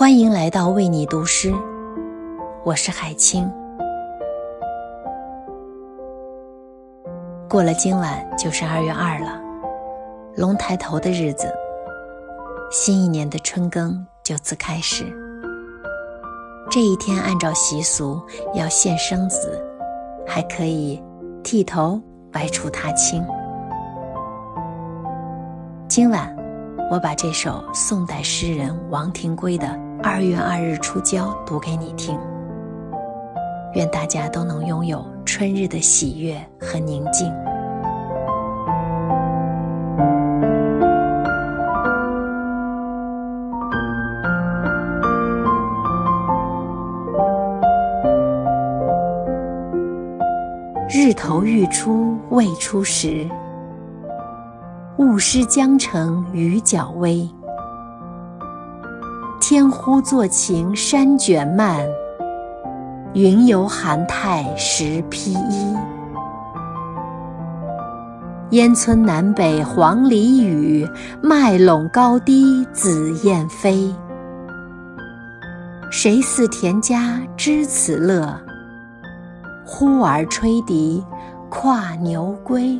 欢迎来到为你读诗，我是海清。过了今晚就是二月二了，龙抬头的日子，新一年的春耕就此开始。这一天按照习俗要献生子，还可以剃头、外出踏青。今晚，我把这首宋代诗人王庭圭的《二月二日出郊》读给你听。愿大家都能拥有春日的喜悦和宁静。日头欲出未出时。雾湿江城雨脚微，天忽作晴山卷漫，云游寒态时披衣。烟村南北黄鹂语，麦陇高低紫燕飞。谁似田家知此乐？呼儿吹笛，跨牛归。